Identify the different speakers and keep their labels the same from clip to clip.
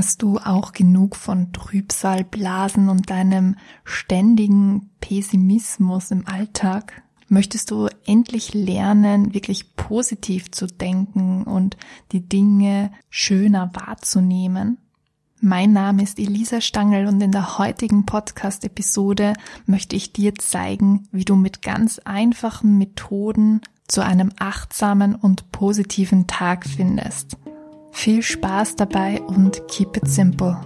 Speaker 1: Hast du auch genug von Trübsalblasen und deinem ständigen Pessimismus im Alltag? Möchtest du endlich lernen, wirklich positiv zu denken und die Dinge schöner wahrzunehmen? Mein Name ist Elisa Stangl und in der heutigen Podcast-Episode möchte ich dir zeigen, wie du mit ganz einfachen Methoden zu einem achtsamen und positiven Tag findest. Viel Spaß dabei und keep it simple.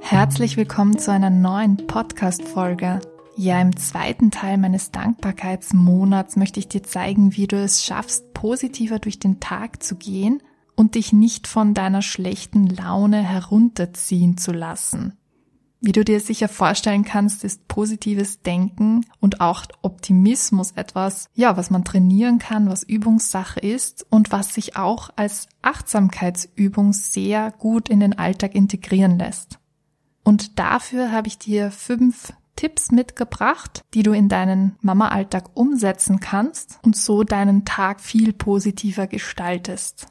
Speaker 1: Herzlich willkommen zu einer neuen Podcast-Folge. Ja, im zweiten Teil meines Dankbarkeitsmonats möchte ich dir zeigen, wie du es schaffst, positiver durch den Tag zu gehen und dich nicht von deiner schlechten Laune herunterziehen zu lassen. Wie du dir sicher vorstellen kannst, ist positives Denken und auch Optimismus etwas, ja, was man trainieren kann, was Übungssache ist und was sich auch als Achtsamkeitsübung sehr gut in den Alltag integrieren lässt. Und dafür habe ich dir fünf Tipps mitgebracht, die du in deinen Mama-Alltag umsetzen kannst und so deinen Tag viel positiver gestaltest.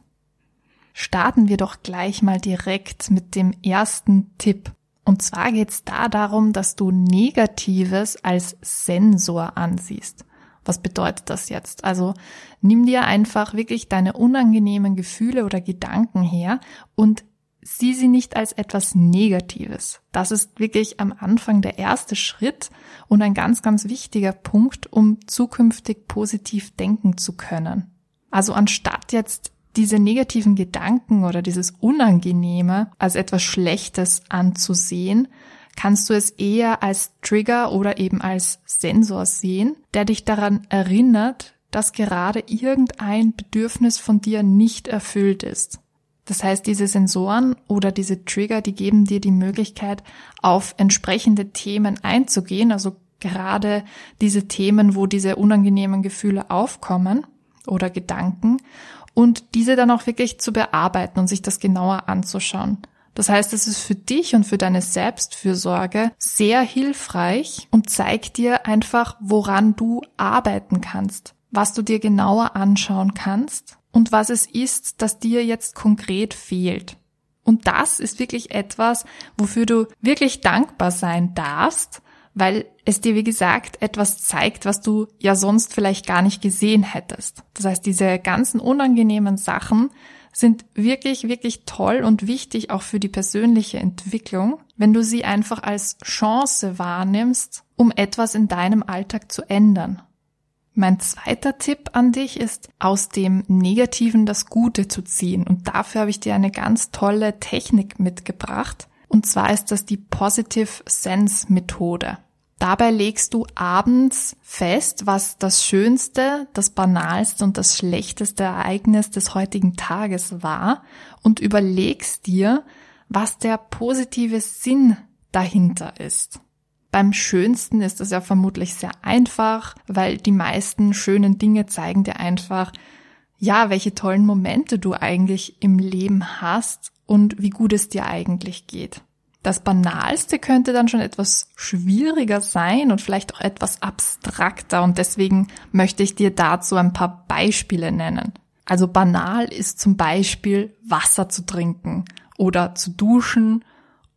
Speaker 1: Starten wir doch gleich mal direkt mit dem ersten Tipp. Und zwar geht es da darum, dass du Negatives als Sensor ansiehst. Was bedeutet das jetzt? Also nimm dir einfach wirklich deine unangenehmen Gefühle oder Gedanken her und sieh sie nicht als etwas Negatives. Das ist wirklich am Anfang der erste Schritt und ein ganz, ganz wichtiger Punkt, um zukünftig positiv denken zu können. Also anstatt jetzt diese negativen Gedanken oder dieses Unangenehme als etwas Schlechtes anzusehen, kannst du es eher als Trigger oder eben als Sensor sehen, der dich daran erinnert, dass gerade irgendein Bedürfnis von dir nicht erfüllt ist. Das heißt, diese Sensoren oder diese Trigger, die geben dir die Möglichkeit, auf entsprechende Themen einzugehen, also gerade diese Themen, wo diese unangenehmen Gefühle aufkommen oder Gedanken und diese dann auch wirklich zu bearbeiten und sich das genauer anzuschauen. Das heißt, es ist für dich und für deine Selbstfürsorge sehr hilfreich und zeigt dir einfach, woran du arbeiten kannst, was du dir genauer anschauen kannst und was es ist, das dir jetzt konkret fehlt. Und das ist wirklich etwas, wofür du wirklich dankbar sein darfst, weil es dir, wie gesagt, etwas zeigt, was du ja sonst vielleicht gar nicht gesehen hättest. Das heißt, diese ganzen unangenehmen Sachen sind wirklich, wirklich toll und wichtig auch für die persönliche Entwicklung, wenn du sie einfach als Chance wahrnimmst, um etwas in deinem Alltag zu ändern. Mein zweiter Tipp an dich ist, aus dem Negativen das Gute zu ziehen. Und dafür habe ich dir eine ganz tolle Technik mitgebracht. Und zwar ist das die Positive Sense Methode. Dabei legst du abends fest, was das schönste, das banalste und das schlechteste Ereignis des heutigen Tages war und überlegst dir, was der positive Sinn dahinter ist. Beim schönsten ist das ja vermutlich sehr einfach, weil die meisten schönen Dinge zeigen dir einfach, ja, welche tollen Momente du eigentlich im Leben hast und wie gut es dir eigentlich geht. Das Banalste könnte dann schon etwas schwieriger sein und vielleicht auch etwas abstrakter und deswegen möchte ich dir dazu ein paar Beispiele nennen. Also banal ist zum Beispiel Wasser zu trinken oder zu duschen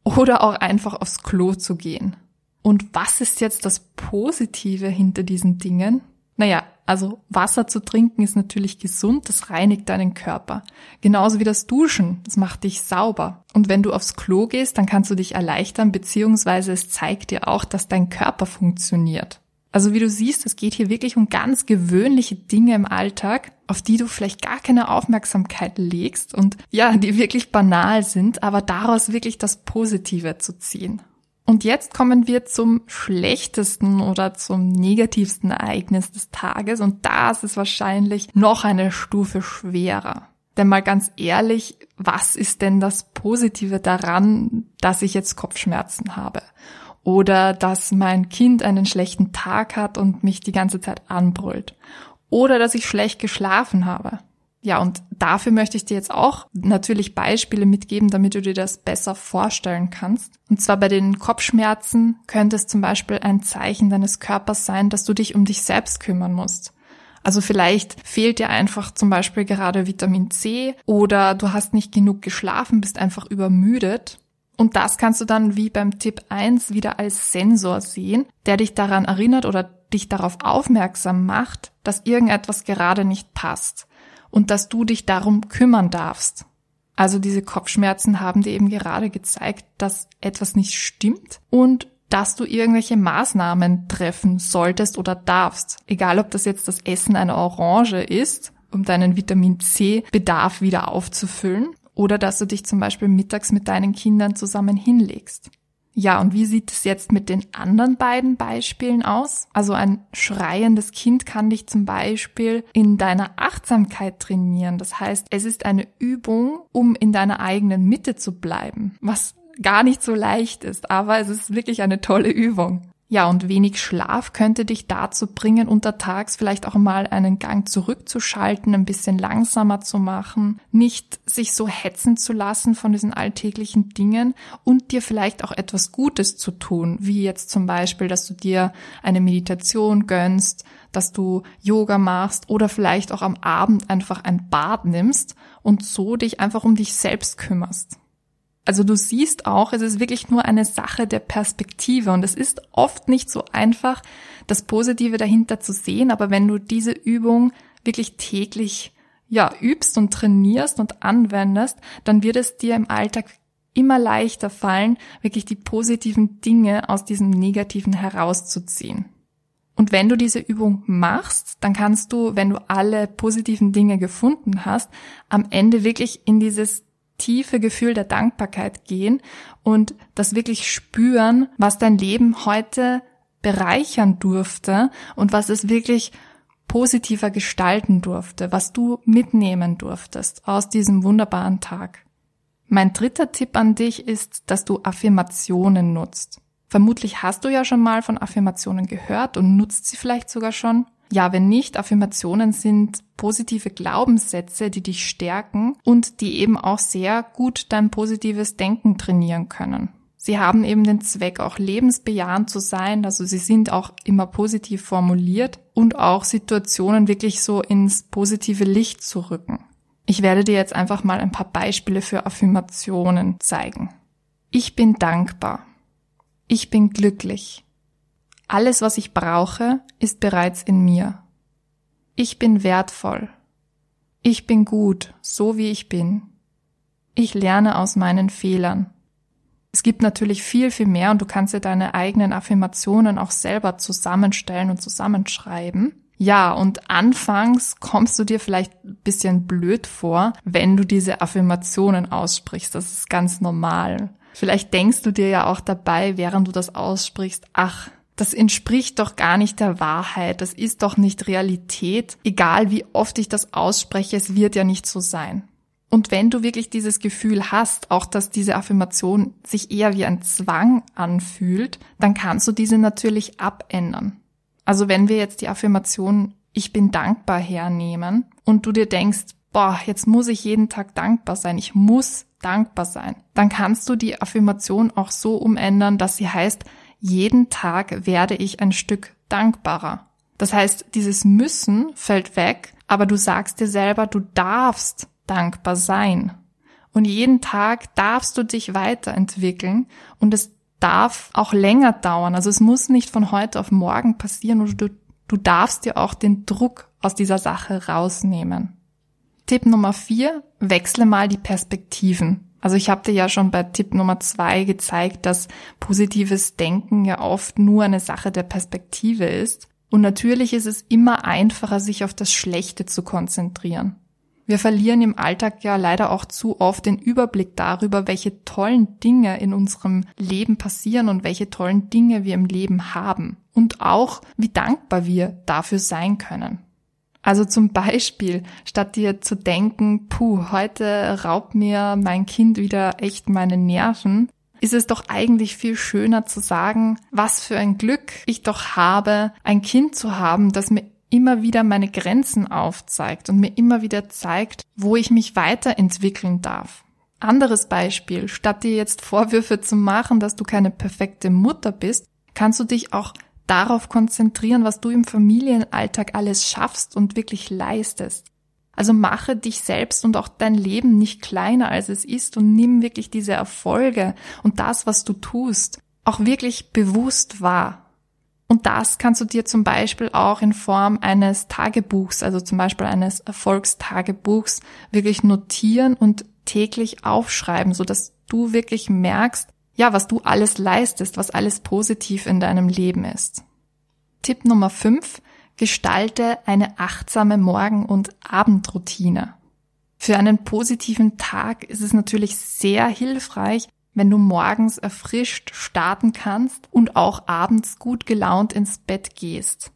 Speaker 1: oder auch einfach aufs Klo zu gehen. Und was ist jetzt das Positive hinter diesen Dingen? Naja, also Wasser zu trinken ist natürlich gesund, das reinigt deinen Körper. Genauso wie das Duschen, das macht dich sauber. Und wenn du aufs Klo gehst, dann kannst du dich erleichtern, beziehungsweise es zeigt dir auch, dass dein Körper funktioniert. Also wie du siehst, es geht hier wirklich um ganz gewöhnliche Dinge im Alltag, auf die du vielleicht gar keine Aufmerksamkeit legst und ja, die wirklich banal sind, aber daraus wirklich das Positive zu ziehen. Und jetzt kommen wir zum schlechtesten oder zum negativsten Ereignis des Tages und das ist wahrscheinlich noch eine Stufe schwerer. Denn mal ganz ehrlich, was ist denn das Positive daran, dass ich jetzt Kopfschmerzen habe? Oder dass mein Kind einen schlechten Tag hat und mich die ganze Zeit anbrüllt? Oder dass ich schlecht geschlafen habe? Ja, und dafür möchte ich dir jetzt auch natürlich Beispiele mitgeben, damit du dir das besser vorstellen kannst. Und zwar bei den Kopfschmerzen könnte es zum Beispiel ein Zeichen deines Körpers sein, dass du dich um dich selbst kümmern musst. Also vielleicht fehlt dir einfach zum Beispiel gerade Vitamin C oder du hast nicht genug geschlafen, bist einfach übermüdet. Und das kannst du dann wie beim Tipp 1 wieder als Sensor sehen, der dich daran erinnert oder dich darauf aufmerksam macht, dass irgendetwas gerade nicht passt und dass du dich darum kümmern darfst. Also diese Kopfschmerzen haben dir eben gerade gezeigt, dass etwas nicht stimmt und dass du irgendwelche Maßnahmen treffen solltest oder darfst. Egal, ob das jetzt das Essen einer Orange ist, um deinen Vitamin C Bedarf wieder aufzufüllen, oder dass du dich zum Beispiel mittags mit deinen Kindern zusammen hinlegst. Ja, und wie sieht es jetzt mit den anderen beiden Beispielen aus? Also ein schreiendes Kind kann dich zum Beispiel in deiner Achtsamkeit trainieren. Das heißt, es ist eine Übung, um in deiner eigenen Mitte zu bleiben, was gar nicht so leicht ist, aber es ist wirklich eine tolle Übung. Ja, und wenig Schlaf könnte dich dazu bringen, untertags vielleicht auch mal einen Gang zurückzuschalten, ein bisschen langsamer zu machen, nicht sich so hetzen zu lassen von diesen alltäglichen Dingen und dir vielleicht auch etwas Gutes zu tun, wie jetzt zum Beispiel, dass du dir eine Meditation gönnst, dass du Yoga machst oder vielleicht auch am Abend einfach ein Bad nimmst und so dich einfach um dich selbst kümmerst. Also du siehst auch, es ist wirklich nur eine Sache der Perspektive und es ist oft nicht so einfach, das Positive dahinter zu sehen, aber wenn du diese Übung wirklich täglich ja, übst und trainierst und anwendest, dann wird es dir im Alltag immer leichter fallen, wirklich die positiven Dinge aus diesem Negativen herauszuziehen. Und wenn du diese Übung machst, dann kannst du, wenn du alle positiven Dinge gefunden hast, am Ende wirklich in dieses tiefe Gefühl der Dankbarkeit gehen und das wirklich spüren, was dein Leben heute bereichern durfte und was es wirklich positiver gestalten durfte, was du mitnehmen durftest aus diesem wunderbaren Tag. Mein dritter Tipp an dich ist, dass du Affirmationen nutzt. Vermutlich hast du ja schon mal von Affirmationen gehört und nutzt sie vielleicht sogar schon. Ja, wenn nicht, Affirmationen sind positive Glaubenssätze, die dich stärken und die eben auch sehr gut dein positives Denken trainieren können. Sie haben eben den Zweck, auch lebensbejahend zu sein, also sie sind auch immer positiv formuliert und auch Situationen wirklich so ins positive Licht zu rücken. Ich werde dir jetzt einfach mal ein paar Beispiele für Affirmationen zeigen. Ich bin dankbar. Ich bin glücklich. Alles, was ich brauche, ist bereits in mir. Ich bin wertvoll. Ich bin gut, so wie ich bin. Ich lerne aus meinen Fehlern. Es gibt natürlich viel, viel mehr und du kannst dir deine eigenen Affirmationen auch selber zusammenstellen und zusammenschreiben. Ja, und anfangs kommst du dir vielleicht ein bisschen blöd vor, wenn du diese Affirmationen aussprichst. Das ist ganz normal. Vielleicht denkst du dir ja auch dabei, während du das aussprichst, ach, das entspricht doch gar nicht der Wahrheit, das ist doch nicht Realität, egal wie oft ich das ausspreche, es wird ja nicht so sein. Und wenn du wirklich dieses Gefühl hast, auch dass diese Affirmation sich eher wie ein Zwang anfühlt, dann kannst du diese natürlich abändern. Also wenn wir jetzt die Affirmation ich bin dankbar hernehmen und du dir denkst, boah, jetzt muss ich jeden Tag dankbar sein, ich muss dankbar sein, dann kannst du die Affirmation auch so umändern, dass sie heißt, jeden Tag werde ich ein Stück dankbarer. Das heißt, dieses Müssen fällt weg, aber du sagst dir selber, du darfst dankbar sein. Und jeden Tag darfst du dich weiterentwickeln und es darf auch länger dauern. Also es muss nicht von heute auf morgen passieren und du, du darfst dir auch den Druck aus dieser Sache rausnehmen. Tipp Nummer vier, wechsle mal die Perspektiven. Also ich habe dir ja schon bei Tipp Nummer zwei gezeigt, dass positives Denken ja oft nur eine Sache der Perspektive ist. Und natürlich ist es immer einfacher, sich auf das Schlechte zu konzentrieren. Wir verlieren im Alltag ja leider auch zu oft den Überblick darüber, welche tollen Dinge in unserem Leben passieren und welche tollen Dinge wir im Leben haben. Und auch, wie dankbar wir dafür sein können. Also zum Beispiel, statt dir zu denken, puh, heute raubt mir mein Kind wieder echt meine Nerven, ist es doch eigentlich viel schöner zu sagen, was für ein Glück ich doch habe, ein Kind zu haben, das mir immer wieder meine Grenzen aufzeigt und mir immer wieder zeigt, wo ich mich weiterentwickeln darf. Anderes Beispiel, statt dir jetzt Vorwürfe zu machen, dass du keine perfekte Mutter bist, kannst du dich auch darauf konzentrieren, was du im Familienalltag alles schaffst und wirklich leistest. Also mache dich selbst und auch dein Leben nicht kleiner als es ist und nimm wirklich diese Erfolge und das, was du tust, auch wirklich bewusst wahr. Und das kannst du dir zum Beispiel auch in Form eines Tagebuchs, also zum Beispiel eines Erfolgstagebuchs, wirklich notieren und täglich aufschreiben, so dass du wirklich merkst, ja, was du alles leistest, was alles positiv in deinem Leben ist. Tipp Nummer 5. Gestalte eine achtsame Morgen- und Abendroutine. Für einen positiven Tag ist es natürlich sehr hilfreich, wenn du morgens erfrischt starten kannst und auch abends gut gelaunt ins Bett gehst.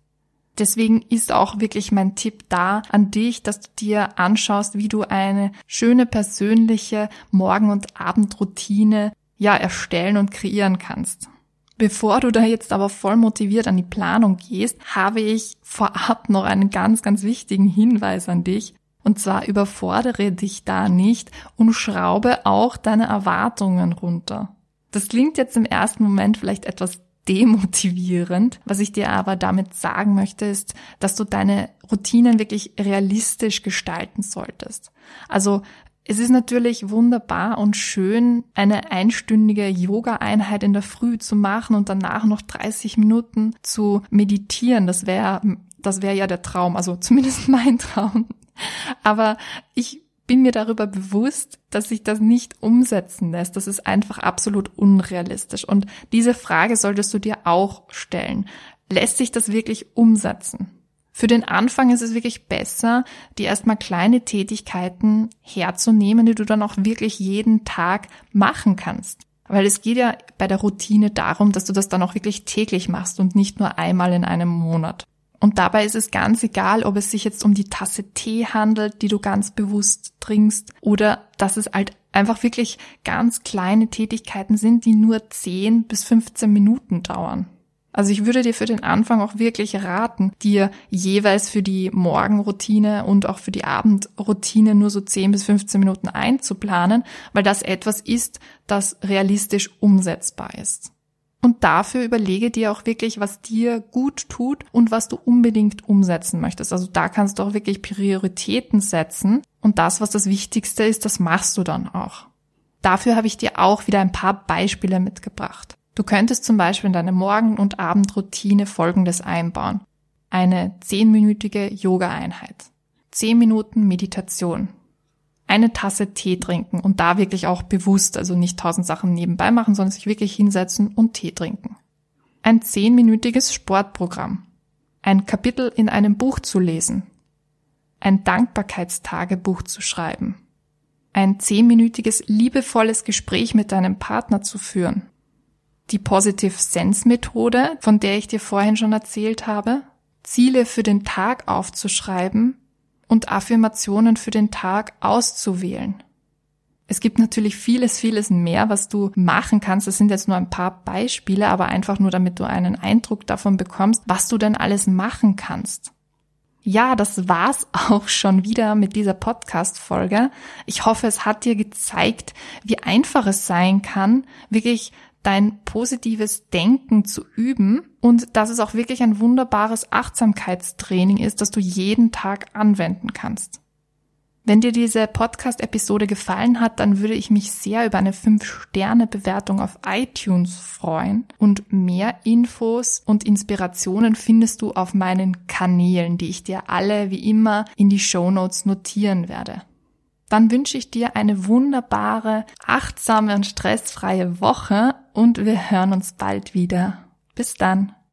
Speaker 1: Deswegen ist auch wirklich mein Tipp da an dich, dass du dir anschaust, wie du eine schöne persönliche Morgen- und Abendroutine ja erstellen und kreieren kannst. Bevor du da jetzt aber voll motiviert an die Planung gehst, habe ich vorab noch einen ganz, ganz wichtigen Hinweis an dich. Und zwar überfordere dich da nicht und schraube auch deine Erwartungen runter. Das klingt jetzt im ersten Moment vielleicht etwas demotivierend. Was ich dir aber damit sagen möchte, ist, dass du deine Routinen wirklich realistisch gestalten solltest. Also es ist natürlich wunderbar und schön, eine einstündige Yoga-Einheit in der Früh zu machen und danach noch 30 Minuten zu meditieren. Das wäre, das wäre ja der Traum, also zumindest mein Traum. Aber ich bin mir darüber bewusst, dass sich das nicht umsetzen lässt. Das ist einfach absolut unrealistisch. Und diese Frage solltest du dir auch stellen. Lässt sich das wirklich umsetzen? Für den Anfang ist es wirklich besser, die erstmal kleine Tätigkeiten herzunehmen, die du dann auch wirklich jeden Tag machen kannst. Weil es geht ja bei der Routine darum, dass du das dann auch wirklich täglich machst und nicht nur einmal in einem Monat. Und dabei ist es ganz egal, ob es sich jetzt um die Tasse Tee handelt, die du ganz bewusst trinkst, oder dass es halt einfach wirklich ganz kleine Tätigkeiten sind, die nur 10 bis 15 Minuten dauern. Also ich würde dir für den Anfang auch wirklich raten, dir jeweils für die Morgenroutine und auch für die Abendroutine nur so 10 bis 15 Minuten einzuplanen, weil das etwas ist, das realistisch umsetzbar ist. Und dafür überlege dir auch wirklich, was dir gut tut und was du unbedingt umsetzen möchtest. Also da kannst du auch wirklich Prioritäten setzen und das, was das Wichtigste ist, das machst du dann auch. Dafür habe ich dir auch wieder ein paar Beispiele mitgebracht. Du könntest zum Beispiel in deine Morgen- und Abendroutine Folgendes einbauen. Eine zehnminütige Yoga-Einheit. Zehn Minuten Meditation eine Tasse Tee trinken und da wirklich auch bewusst, also nicht tausend Sachen nebenbei machen, sondern sich wirklich hinsetzen und Tee trinken. Ein zehnminütiges Sportprogramm. Ein Kapitel in einem Buch zu lesen. Ein Dankbarkeitstagebuch zu schreiben. Ein zehnminütiges liebevolles Gespräch mit deinem Partner zu führen. Die Positive Sense Methode, von der ich dir vorhin schon erzählt habe. Ziele für den Tag aufzuschreiben und Affirmationen für den Tag auszuwählen. Es gibt natürlich vieles, vieles mehr, was du machen kannst. Das sind jetzt nur ein paar Beispiele, aber einfach nur, damit du einen Eindruck davon bekommst, was du denn alles machen kannst. Ja, das war's auch schon wieder mit dieser Podcast-Folge. Ich hoffe, es hat dir gezeigt, wie einfach es sein kann, wirklich dein positives Denken zu üben und dass es auch wirklich ein wunderbares Achtsamkeitstraining ist, das du jeden Tag anwenden kannst. Wenn dir diese Podcast-Episode gefallen hat, dann würde ich mich sehr über eine 5-Sterne-Bewertung auf iTunes freuen. Und mehr Infos und Inspirationen findest du auf meinen Kanälen, die ich dir alle wie immer in die Show Notes notieren werde dann wünsche ich dir eine wunderbare, achtsame und stressfreie Woche und wir hören uns bald wieder. Bis dann.